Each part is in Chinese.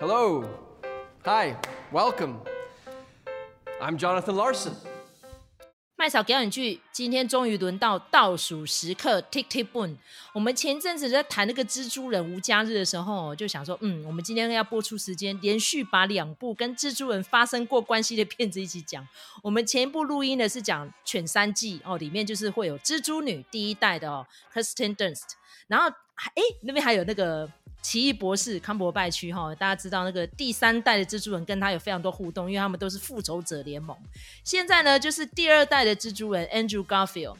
Hello. Hi. Welcome. I'm Jonathan Larson. 麦嫂表演剧，今天终于轮到倒数时刻，Tick Tick Boom。我们前一阵子在谈那个蜘蛛人无家日的时候，就想说，嗯，我们今天要播出时间，连续把两部跟蜘蛛人发生过关系的片子一起讲。我们前一部录音的是讲《犬三季》哦，里面就是会有蜘蛛女第一代的哦，Kristen Dunst，然后哎那边还有那个。奇异博士康伯拜区哈，大家知道那个第三代的蜘蛛人跟他有非常多互动，因为他们都是复仇者联盟。现在呢，就是第二代的蜘蛛人 Andrew Garfield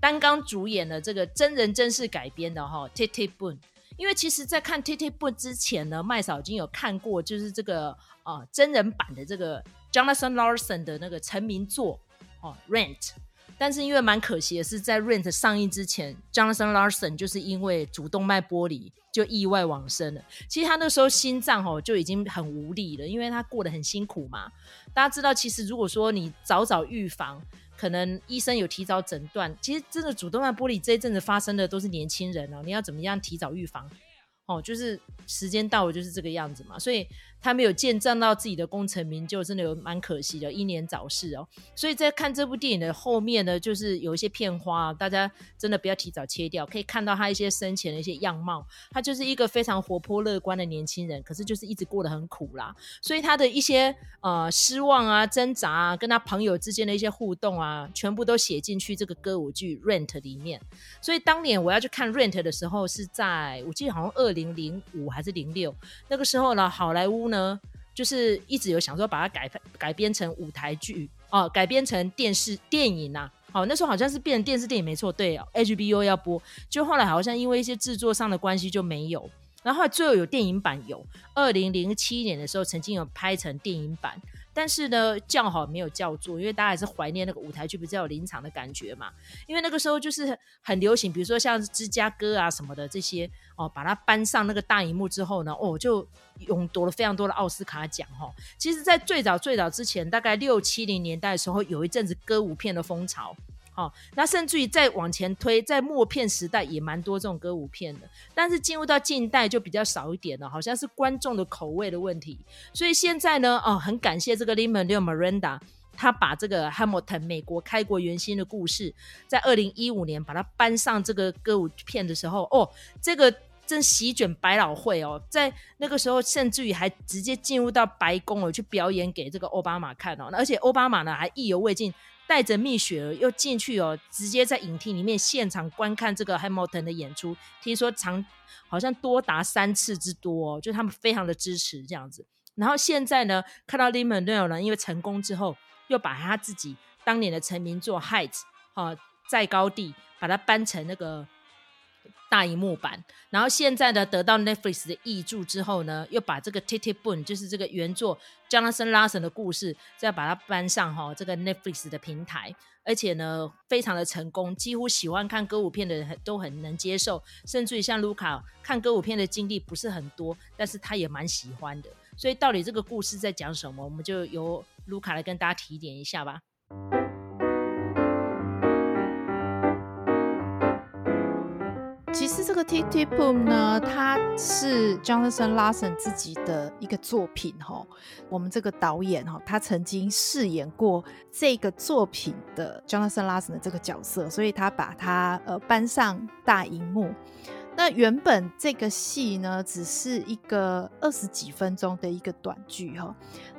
担纲主演了这个真人真事改编的哈 t i t i b o o n。因为其实，在看 t i t i b o o n 之前呢，麦嫂已经有看过，就是这个啊、真人版的这个 Jonathan Larson 的那个成名作哦 Rent。但是因为蛮可惜的是，在 Rent 上映之前，Jonathan Larson 就是因为主动脉剥离就意外往生了。其实他那时候心脏哦就已经很无力了，因为他过得很辛苦嘛。大家知道，其实如果说你早早预防，可能医生有提早诊断，其实真的主动脉剥离这一阵子发生的都是年轻人哦。你要怎么样提早预防？哦，就是时间到了就是这个样子嘛，所以。他没有见证到自己的功成名就，真的有蛮可惜的，英年早逝哦。所以在看这部电影的后面呢，就是有一些片花，大家真的不要提早切掉，可以看到他一些生前的一些样貌。他就是一个非常活泼乐观的年轻人，可是就是一直过得很苦啦。所以他的一些呃失望啊、挣扎啊，跟他朋友之间的一些互动啊，全部都写进去这个歌舞剧《Rent》里面。所以当年我要去看《Rent》的时候，是在我记得好像二零零五还是零六那个时候呢，好莱坞呢呢。就是一直有想说把它改改编成舞台剧哦，改编成电视电影呐、啊。哦，那时候好像是变成电视电影没错，对哦，HBO 要播，就后来好像因为一些制作上的关系就没有。然后，最后有电影版有，二零零七年的时候曾经有拍成电影版。但是呢，叫好没有叫座，因为大家还是怀念那个舞台剧比较有临场的感觉嘛。因为那个时候就是很流行，比如说像芝加哥啊什么的这些哦，把它搬上那个大荧幕之后呢，哦，就勇夺了非常多的奥斯卡奖哈、哦。其实，在最早最早之前，大概六七零年代的时候，有一阵子歌舞片的风潮。好、哦，那甚至于再往前推，在默片时代也蛮多这种歌舞片的，但是进入到近代就比较少一点了，好像是观众的口味的问题。所以现在呢，哦，很感谢这个 Lin-Manuel Miranda，他把这个 Hamilton 美国开国元勋的故事，在二零一五年把它搬上这个歌舞片的时候，哦，这个正席卷百老汇哦，在那个时候甚至于还直接进入到白宫哦去表演给这个奥巴马看哦，而且奥巴马呢还意犹未尽。带着蜜雪儿又进去哦，直接在影厅里面现场观看这个 Hamilton 的演出，听说长好像多达三次之多哦，就他们非常的支持这样子。然后现在呢，看到 lemon deal 呢，因为成功之后，又把他自己当年的成名作 Heights 哈，在高地把它搬成那个。大荧幕版，然后现在呢，得到 Netflix 的译注之后呢，又把这个 Tick Tick Boom，就是这个原作 Jonathan Larson 的故事，再把它搬上哈、这个 Netflix 的平台，而且呢，非常的成功，几乎喜欢看歌舞片的人都很能接受，甚至于像卢卡看歌舞片的经历不是很多，但是他也蛮喜欢的。所以到底这个故事在讲什么，我们就由卢卡来跟大家提点一下吧。这个 t i t i p o m 呢，它是 Jonathan Larson 自己的一个作品哈。我们这个导演哈，他曾经饰演过这个作品的 Jonathan Larson 的这个角色，所以他把它呃搬上大荧幕。那原本这个戏呢，只是一个二十几分钟的一个短剧哈。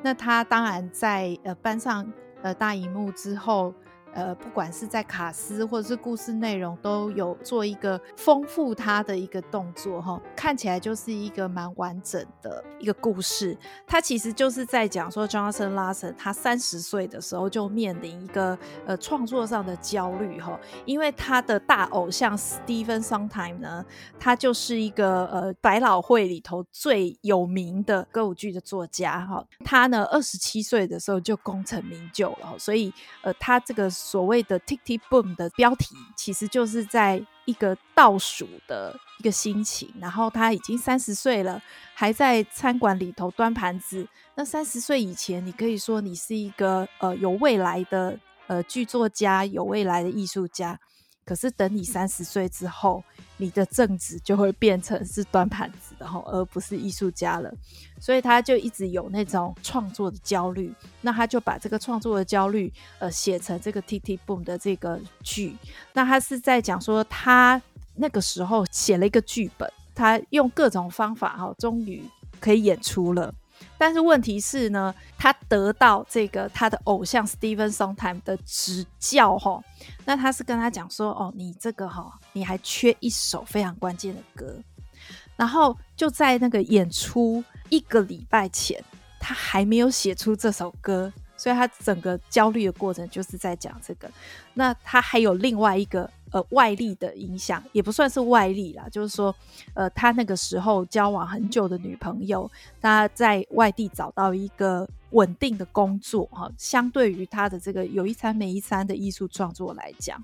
那他当然在呃搬上呃大荧幕之后。呃，不管是在卡司或者是故事内容，都有做一个丰富它的一个动作哈，看起来就是一个蛮完整的一个故事。它其实就是在讲说 Johnathan Larson 他三十岁的时候就面临一个呃创作上的焦虑哈，因为他的大偶像 Stephen Sondheim 呢，他就是一个呃百老汇里头最有名的歌舞剧的作家哈，他呢二十七岁的时候就功成名就了，所以呃他这个。所谓的 Tick Tick Boom 的标题，其实就是在一个倒数的一个心情。然后他已经三十岁了，还在餐馆里头端盘子。那三十岁以前，你可以说你是一个呃有未来的呃剧作家，有未来的艺术家。可是等你三十岁之后，你的正职就会变成是端盘子的，而不是艺术家了。所以他就一直有那种创作的焦虑。那他就把这个创作的焦虑，呃，写成这个 T T Boom 的这个剧。那他是在讲说，他那个时候写了一个剧本，他用各种方法，哈，终于可以演出了。但是问题是呢，他得到这个他的偶像 Stephen Sondheim 的指教哈，那他是跟他讲说，哦，你这个哈，你还缺一首非常关键的歌，然后就在那个演出一个礼拜前，他还没有写出这首歌，所以他整个焦虑的过程就是在讲这个。那他还有另外一个。呃，外力的影响也不算是外力啦，就是说，呃，他那个时候交往很久的女朋友，他在外地找到一个稳定的工作，哈，相对于他的这个有一餐没一餐的艺术创作来讲，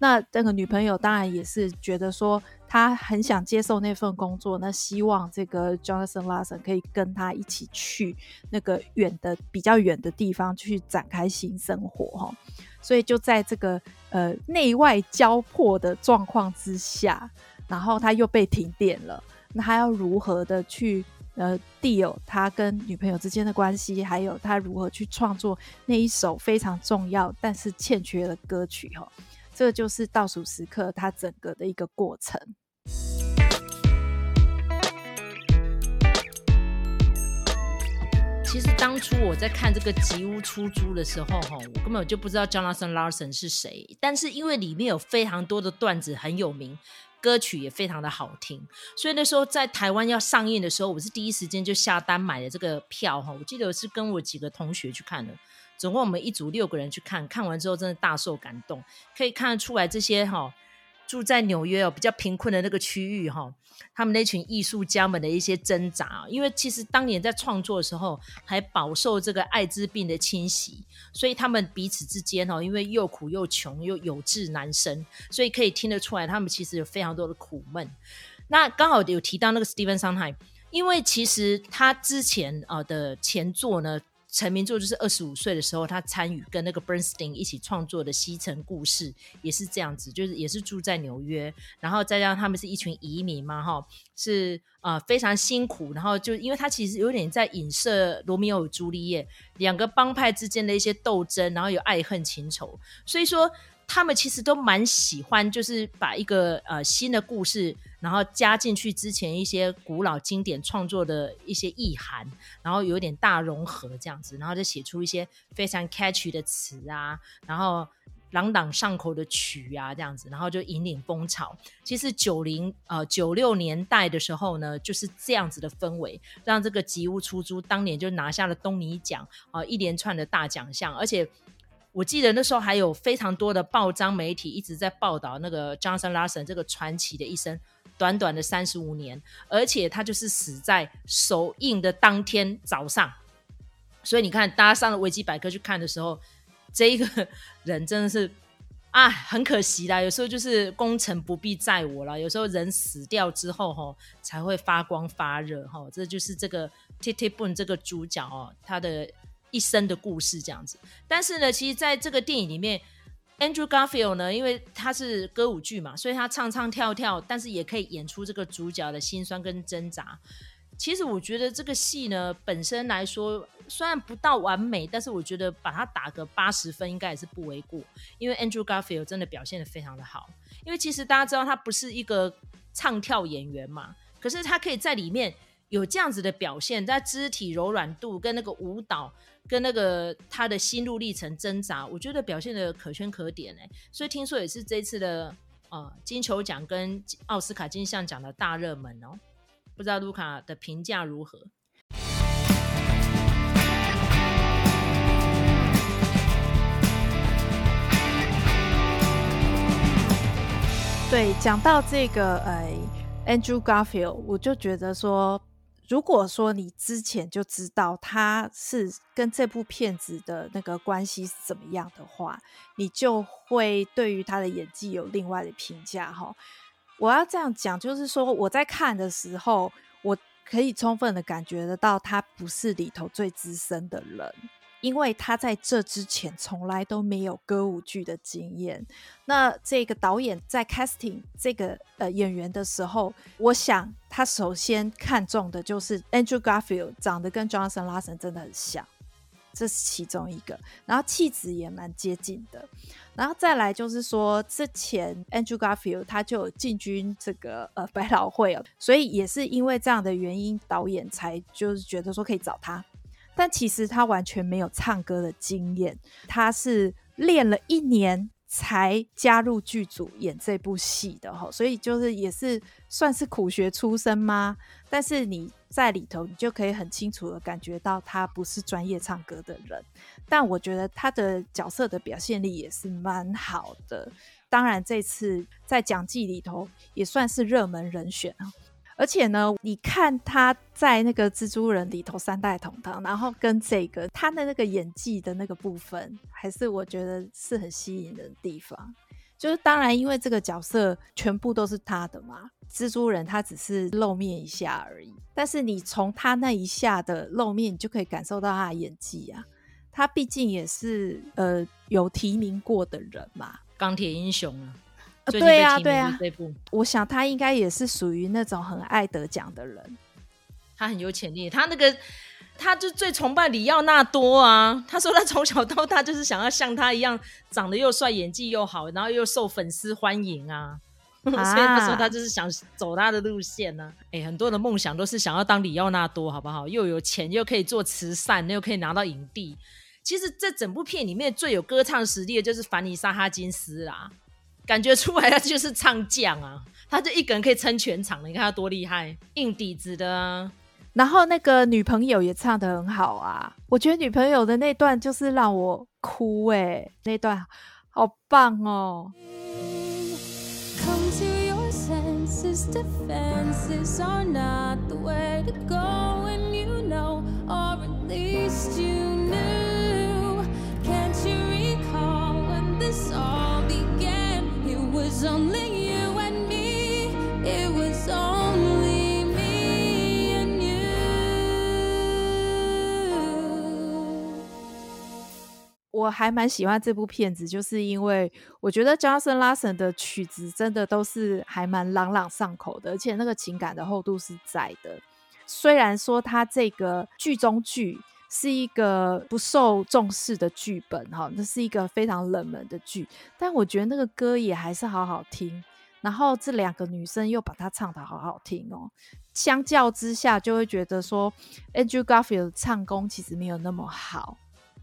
那这个女朋友当然也是觉得说，他很想接受那份工作，那希望这个 Jonathan Larson 可以跟他一起去那个远的比较远的地方去展开新生活，哈。所以就在这个呃内外交迫的状况之下，然后他又被停电了，那他要如何的去呃 deal 他跟女朋友之间的关系，还有他如何去创作那一首非常重要但是欠缺的歌曲哈，这个就是倒数时刻他整个的一个过程。其实当初我在看这个《吉屋出租》的时候，哈，我根本就不知道 Jonathan Larson 是谁。但是因为里面有非常多的段子很有名，歌曲也非常的好听，所以那时候在台湾要上映的时候，我是第一时间就下单买了这个票，哈。我记得是跟我几个同学去看的，总共我们一组六个人去看，看完之后真的大受感动，可以看得出来这些哈。住在纽约哦，比较贫困的那个区域哈，他们那群艺术家们的一些挣扎，因为其实当年在创作的时候还饱受这个艾滋病的侵袭，所以他们彼此之间哦，因为又苦又穷又有志难伸，所以可以听得出来，他们其实有非常多的苦闷。那刚好有提到那个 Stephen Sondheim，因为其实他之前啊的前作呢。成名作就是二十五岁的时候，他参与跟那个 Bernstein 一起创作的《西城故事》，也是这样子，就是也是住在纽约，然后再加上他们是一群移民嘛，哈，是呃非常辛苦，然后就因为他其实有点在影射罗密欧与朱丽叶两个帮派之间的一些斗争，然后有爱恨情仇，所以说。他们其实都蛮喜欢，就是把一个呃新的故事，然后加进去之前一些古老经典创作的一些意涵，然后有点大融合这样子，然后就写出一些非常 catchy 的词啊，然后朗朗上口的曲啊这样子，然后就引领风潮。其实九零呃九六年代的时候呢，就是这样子的氛围，让这个吉屋出租当年就拿下了东尼奖啊、一连串的大奖项，而且。我记得那时候还有非常多的报章媒体一直在报道那个 Johnson Larson 这个传奇的一生，短短的三十五年，而且他就是死在首映的当天早上。所以你看，大家上了维基百科去看的时候，这一个人真的是啊，很可惜啦。有时候就是功成不必在我了，有时候人死掉之后吼才会发光发热吼，这就是这个 Tick Tick Boom 这个主角哦，他的。一生的故事这样子，但是呢，其实在这个电影里面，Andrew Garfield 呢，因为他是歌舞剧嘛，所以他唱唱跳跳，但是也可以演出这个主角的心酸跟挣扎。其实我觉得这个戏呢，本身来说虽然不到完美，但是我觉得把它打个八十分应该也是不为过，因为 Andrew Garfield 真的表现得非常的好。因为其实大家知道他不是一个唱跳演员嘛，可是他可以在里面有这样子的表现，在肢体柔软度跟那个舞蹈。跟那个他的心路历程挣扎，我觉得表现的可圈可点哎，所以听说也是这次的呃金球奖跟奥斯卡金像奖的大热门哦，不知道卢卡的评价如何？对，讲到这个呃，Andrew Garfield，我就觉得说。如果说你之前就知道他是跟这部片子的那个关系是怎么样的话，你就会对于他的演技有另外的评价哈。我要这样讲，就是说我在看的时候，我可以充分的感觉得到他不是里头最资深的人，因为他在这之前从来都没有歌舞剧的经验。那这个导演在 casting 这个呃演员的时候，我想他首先看中的就是 Andrew Garfield 长得跟 Jonathan Larson 真的很像。这是其中一个，然后气质也蛮接近的，然后再来就是说，之前 Andrew Garfield 他就进军这个呃百老汇了，所以也是因为这样的原因，导演才就是觉得说可以找他，但其实他完全没有唱歌的经验，他是练了一年才加入剧组演这部戏的哈，所以就是也是算是苦学出身吗？但是你。在里头，你就可以很清楚的感觉到他不是专业唱歌的人，但我觉得他的角色的表现力也是蛮好的。当然，这次在讲季里头也算是热门人选啊。而且呢，你看他在那个蜘蛛人里头三代同堂，然后跟这个他的那个演技的那个部分，还是我觉得是很吸引人的地方。就是当然，因为这个角色全部都是他的嘛。蜘蛛人他只是露面一下而已，但是你从他那一下的露面，你就可以感受到他的演技啊。他毕竟也是呃有提名过的人嘛，钢铁英雄啊。对啊，对啊。我想他应该也是属于那种很爱得奖的人。他很有潜力，他那个他就最崇拜李奥纳多啊。他说他从小到大就是想要像他一样，长得又帅，演技又好，然后又受粉丝欢迎啊。啊、所以他说他就是想走他的路线呢、啊。哎、欸，很多人的梦想都是想要当李奥纳多，好不好？又有钱，又可以做慈善，又可以拿到影帝。其实这整部片里面最有歌唱实力的就是凡妮莎哈金斯啦，感觉出来他就是唱将啊，他就一个人可以撑全场的。你看他多厉害，硬底子的啊。然后那个女朋友也唱的很好啊，我觉得女朋友的那段就是让我哭哎、欸，那段好棒哦。我还蛮喜欢这部片子，就是因为我觉得 Jonathan Larson 的曲子真的都是还蛮朗朗上口的，而且那个情感的厚度是在的。虽然说他这个剧中剧是一个不受重视的剧本，哈，那是一个非常冷门的剧，但我觉得那个歌也还是好好听。然后这两个女生又把它唱的好好听哦，相较之下就会觉得说 Andrew Garfield 唱功其实没有那么好。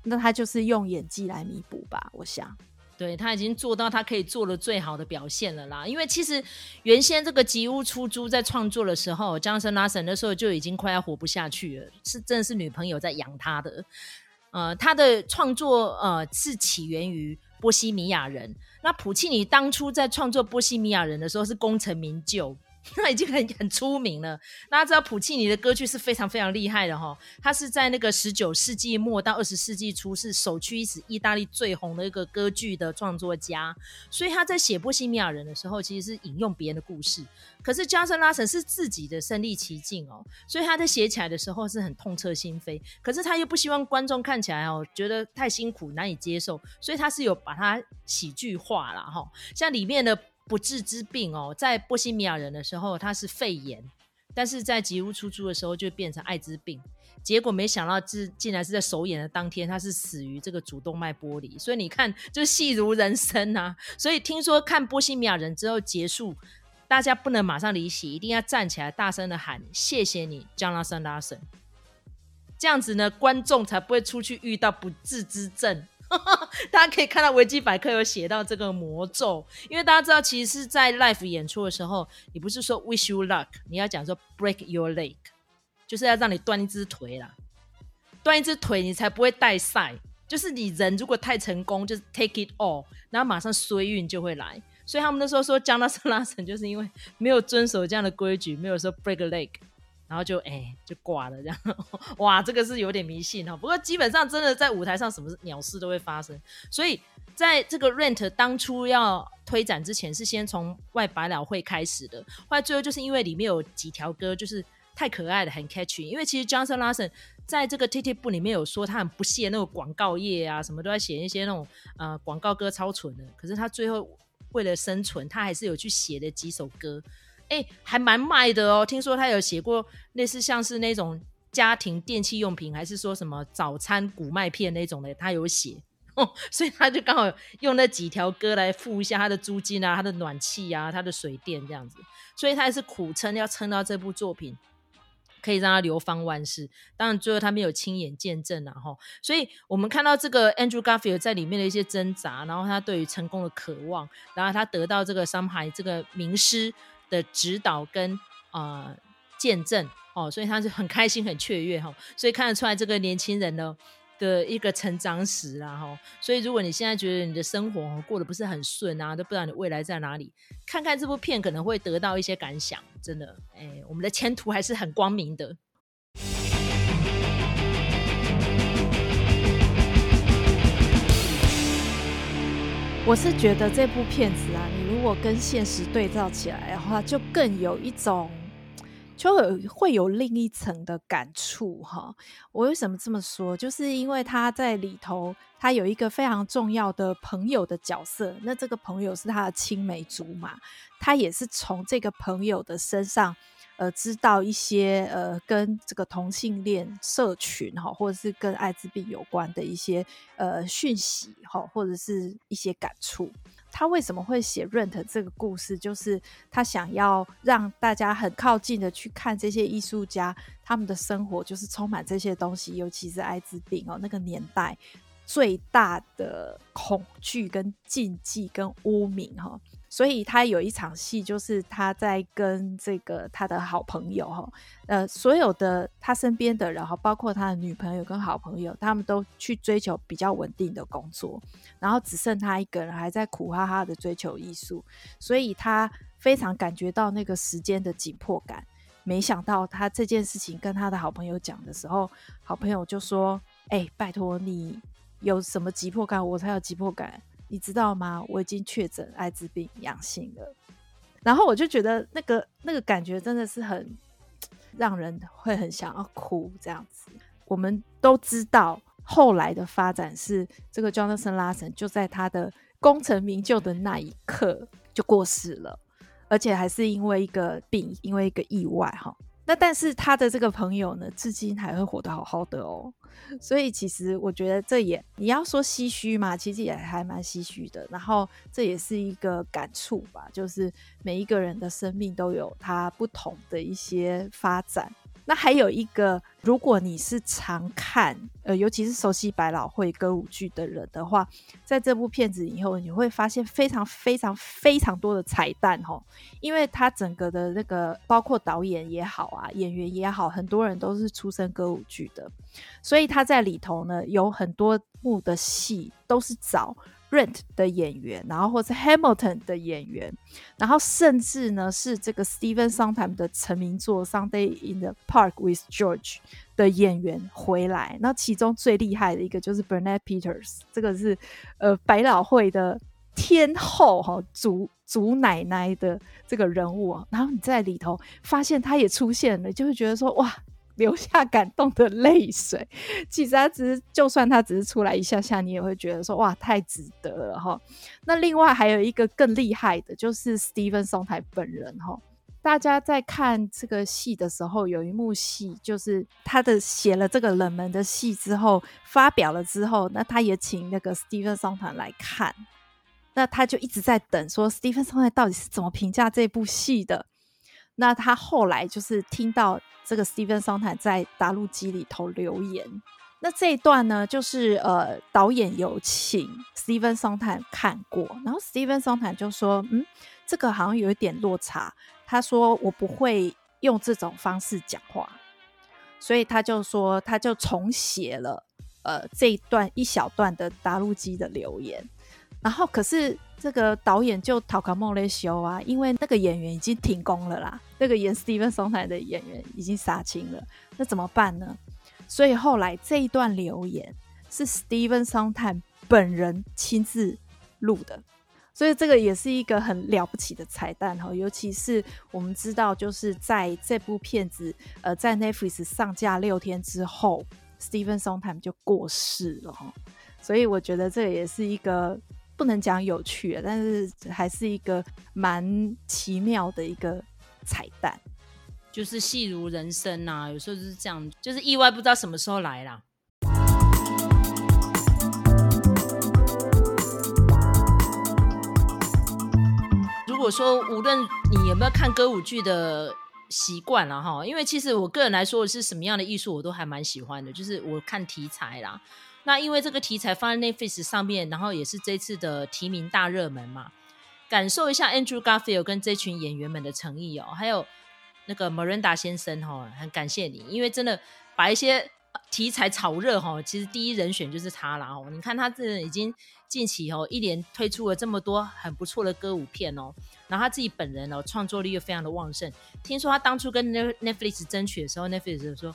那他就是用演技来弥补吧，我想，对，他已经做到他可以做的最好的表现了啦。因为其实原先这个吉屋出租在创作的时候，Jonathan Larson 那时候就已经快要活不下去了，是真的是女朋友在养他的。呃，他的创作呃是起源于波西米亚人。那普契尼当初在创作波西米亚人的时候是功成名就。那已经很很出名了。大家知道普契尼的歌剧是非常非常厉害的哈，他是在那个十九世纪末到二十世纪初是首屈一指意大利最红的一个歌剧的创作家，所以他在写《波西米亚人》的时候，其实是引用别人的故事。可是加森拉森是自己的身历其境哦，所以他在写起来的时候是很痛彻心扉。可是他又不希望观众看起来哦觉得太辛苦难以接受，所以他是有把它喜剧化了哈，像里面的。不治之病哦，在波西米亚人的时候，他是肺炎，但是在吉屋出租的时候就变成艾滋病。结果没想到，这竟然是在首演的当天，他是死于这个主动脉剥离。所以你看，就戏如人生啊。所以听说看波西米亚人之后结束，大家不能马上离席，一定要站起来大声的喊谢谢你，Jonathan Larson。这样子呢，观众才不会出去遇到不治之症。大家可以看到维基百科有写到这个魔咒，因为大家知道，其实是在 live 演出的时候，你不是说 wish you luck，你要讲说 break your leg，就是要让你断一只腿啦，断一只腿你才不会带赛。就是你人如果太成功，就是 take it all，然后马上衰运就会来。所以他们那时候说 Jonathan Larson 就是因为没有遵守这样的规矩，没有说 break a leg。然后就哎、就挂了这样，哇，这个是有点迷信哈。不过基本上真的在舞台上什么鸟事都会发生，所以在这个 Rent 当初要推展之前，是先从外百老汇开始的。后来最后就是因为里面有几条歌就是太可爱了，很 catchy。因为其实 Jonathan Larson 在这个 TikTok 部里面有说他很不屑那个广告业啊，什么都在写一些那种呃广告歌超蠢的。可是他最后为了生存，他还是有去写的几首歌，哎，还蛮卖的哦。听说他有写过类似像是那种家庭电器用品，还是说什么早餐谷麦片那种的，他有写。哦，所以他就刚好用那几条歌来付一下他的租金啊，他的暖气啊，他的水电这样子，所以他还是苦撑，要撑到这部作品可以让他流芳万世。当然，最后他没有亲眼见证啊，哈。所以我们看到这个 Andrew Garfield 在里面的一些挣扎，然后他对于成功的渴望，然后他得到这个上海这个名师的指导跟啊、见证哦，所以他是很开心很雀跃哈。所以看得出来这个年轻人呢。的一个成长史啦，哈，所以如果你现在觉得你的生活过得不是很顺啊，都不知道你未来在哪里，看看这部片可能会得到一些感想。真的，哎、我们的前途还是很光明的。我是觉得这部片子啊，你如果跟现实对照起来的话，就更有一种。就会会有另一层的感触哈。我为什么这么说？就是因为他在里头，他有一个非常重要的朋友的角色。那这个朋友是他的青梅竹马，他也是从这个朋友的身上，呃，知道一些呃跟这个同性恋社群哈，或者是跟艾滋病有关的一些呃讯息哈，或者是一些感触。他为什么会写《Rent》这个故事？就是他想要让大家很靠近的去看这些艺术家，他们的生活就是充满这些东西，尤其是艾滋病哦，那个年代最大的恐惧、跟禁忌、跟污名哈。所以他有一场戏，就是他在跟这个他的好朋友哈，呃，所有的他身边的人哈，包括他的女朋友跟好朋友，他们都去追求比较稳定的工作，然后只剩他一个人还在苦哈哈的追求艺术，所以他非常感觉到那个时间的紧迫感。没想到他这件事情跟他的好朋友讲的时候，好朋友就说：“哎，拜托你有什么急迫感，我才有急迫感。”你知道吗？我已经确诊艾滋病阳性了，然后我就觉得那个那个感觉真的是很让人会很想要哭这样子。我们都知道后来的发展是，这个 Jonathan Larson 就在他的功成名就的那一刻就过世了，而且还是因为一个病，因为一个意外哈。那但是他的这个朋友呢，至今还会活得好好的哦。所以其实我觉得这也你要说唏嘘嘛，其实也还蛮唏嘘的。然后这也是一个感触吧，就是每一个人的生命都有他不同的一些发展。那还有一个，如果你是常看，呃，尤其是熟悉百老汇歌舞剧的人的话，在这部片子以后，你会发现非常非常非常多的彩蛋哦，因为他整个的那个，包括导演也好啊，演员也好，很多人都是出身歌舞剧的，所以他在里头呢，有很多幕的戏都是找。Rent 的演员，然后或是 Hamilton 的演员，然后甚至呢是这个 Stephen Sondheim 的成名作《Sunday in the Park with George》的演员回来。那其中最厉害的一个就是 Bernadette Peters，这个是呃百老汇的天后哈，祖祖奶奶的这个人物。然后你在里头发现他也出现了，就会觉得说哇。流下感动的泪水，其实他只是，就算他只是出来一下下，你也会觉得说哇，太值得了哈。那另外还有一个更厉害的，就是 Stephen Sondheim 本人哈。大家在看这个戏的时候，有一幕戏就是他的写了这个冷门的戏之后，发表了之后，那他也请那个 Stephen Sondheim 来看，那他就一直在等说 Stephen Sondheim 到底是怎么评价这部戏的。那他后来就是听到这个 Stephen Sondheim 在答录机里头留言，那这一段呢，就是呃导演有请 Stephen Sondheim 看过，然后 Stephen Sondheim 就说，嗯，这个好像有一点落差。他说我不会用这种方式讲话，所以他就说他就重写了呃这一段一小段的答录机的留言，然后可是。这个导演就逃卡莫雷修啊，因为那个演员已经停工了啦，那个演 Stephen Sondheim 的演员已经杀青了，那怎么办呢？所以后来这一段留言是 Stephen Sondheim 本人亲自录的，所以这个也是一个很了不起的彩蛋哈，尤其是我们知道，就是在这部片子呃在 Netflix 上架六天之后，Stephen Sondheim 就过世了哈，所以我觉得这也是一个不能讲有趣，但是还是一个蛮奇妙的一个彩蛋，就是戏如人生呐、啊，有时候就是这样，就是意外不知道什么时候来啦。如果说无论你有没有看歌舞剧的习惯了哈，因为其实我个人来说是什么样的艺术我都还蛮喜欢的，就是我看题材啦。那因为这个题材放在 Netflix 上面，然后也是这次的提名大热门嘛，感受一下 Andrew Garfield 跟这群演员们的诚意哦，还有那个 Miranda 先生哈，很感谢你，因为真的把一些题材炒热哈，其实第一人选就是他啦哦。你看他这已经。近期哦，一连推出了这么多很不错的歌舞片哦，然后他自己本人哦，创作力又非常的旺盛。听说他当初跟 Netflix 争取的时候，Netflix 就说：“，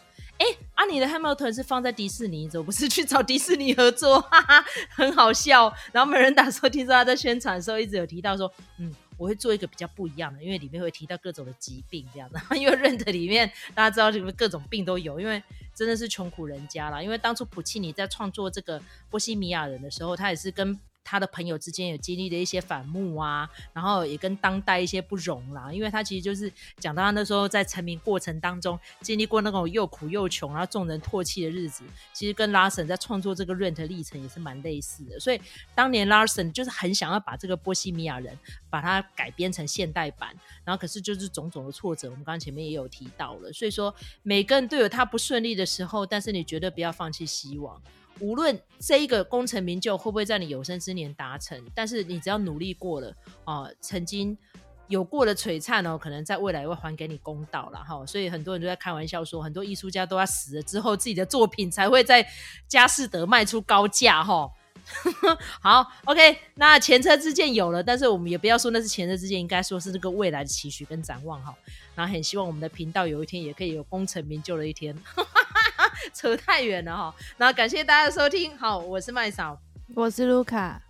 你的 Hamilton 是放在迪士尼，怎么不是去找迪士尼合作？” 哈哈，很好笑。然后没人打说，听说他在宣传的时候一直有提到说：“嗯。”我会做一个比较不一样的，因为里面会提到各种的疾病这样的。因为 Rent 里面大家知道里面各种病都有，因为真的是穷苦人家啦。因为当初普契尼在创作这个波西米亚人的时候，他也是跟。他的朋友之间有经历的一些反目啊，然后也跟当代一些不容啦，因为他其实就是讲到他那时候在成名过程当中经历过那种又苦又穷，然后众人唾弃的日子，其实跟 Larson 在创作这个 Rent 历程也是蛮类似的。所以当年 Larson 就是很想要把这个波西米亚人把它改编成现代版，然后可是就是种种的挫折，我们刚刚前面也有提到了。所以说每个人都有他不顺利的时候，但是你绝对不要放弃希望。无论这一个功成名就会不会在你有生之年达成，但是你只要努力过了啊、呃，曾经有过的璀璨哦，可能在未来会还给你公道了哈。所以很多人都在开玩笑说，很多艺术家都要死了之后，自己的作品才会在佳士得卖出高价哈。好，OK，那前车之鉴有了，但是我们也不要说那是前车之鉴，应该说是这个未来的期许跟展望哈。然后很希望我们的频道有一天也可以有功成名就的一天。扯太远了哈，那感谢大家的收听，好，我是麦嫂，我是卢卡。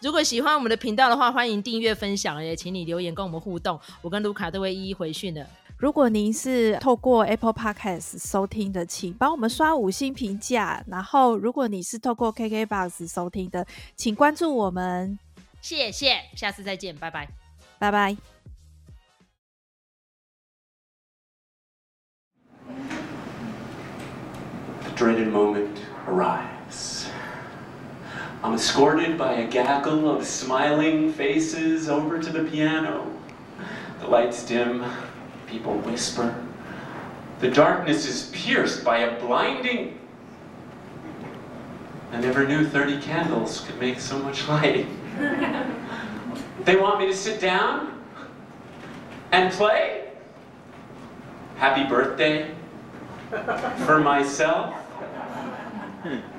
如果喜欢我们的频道的话，欢迎订阅分享，也请你留言跟我们互动，我跟卢卡都会一一回讯的。如果您是透过 Apple Podcast 收听的，请帮我们刷五星评价。然后，如果你是透过 KKBOX 收听的，请关注我们。谢谢，下次再见，拜拜，拜拜。Dreaded moment arrives. I'm escorted by a gaggle of smiling faces over to the piano. The lights dim, people whisper. The darkness is pierced by a blinding. I never knew 30 candles could make so much light. they want me to sit down and play? Happy birthday for myself? Hmm.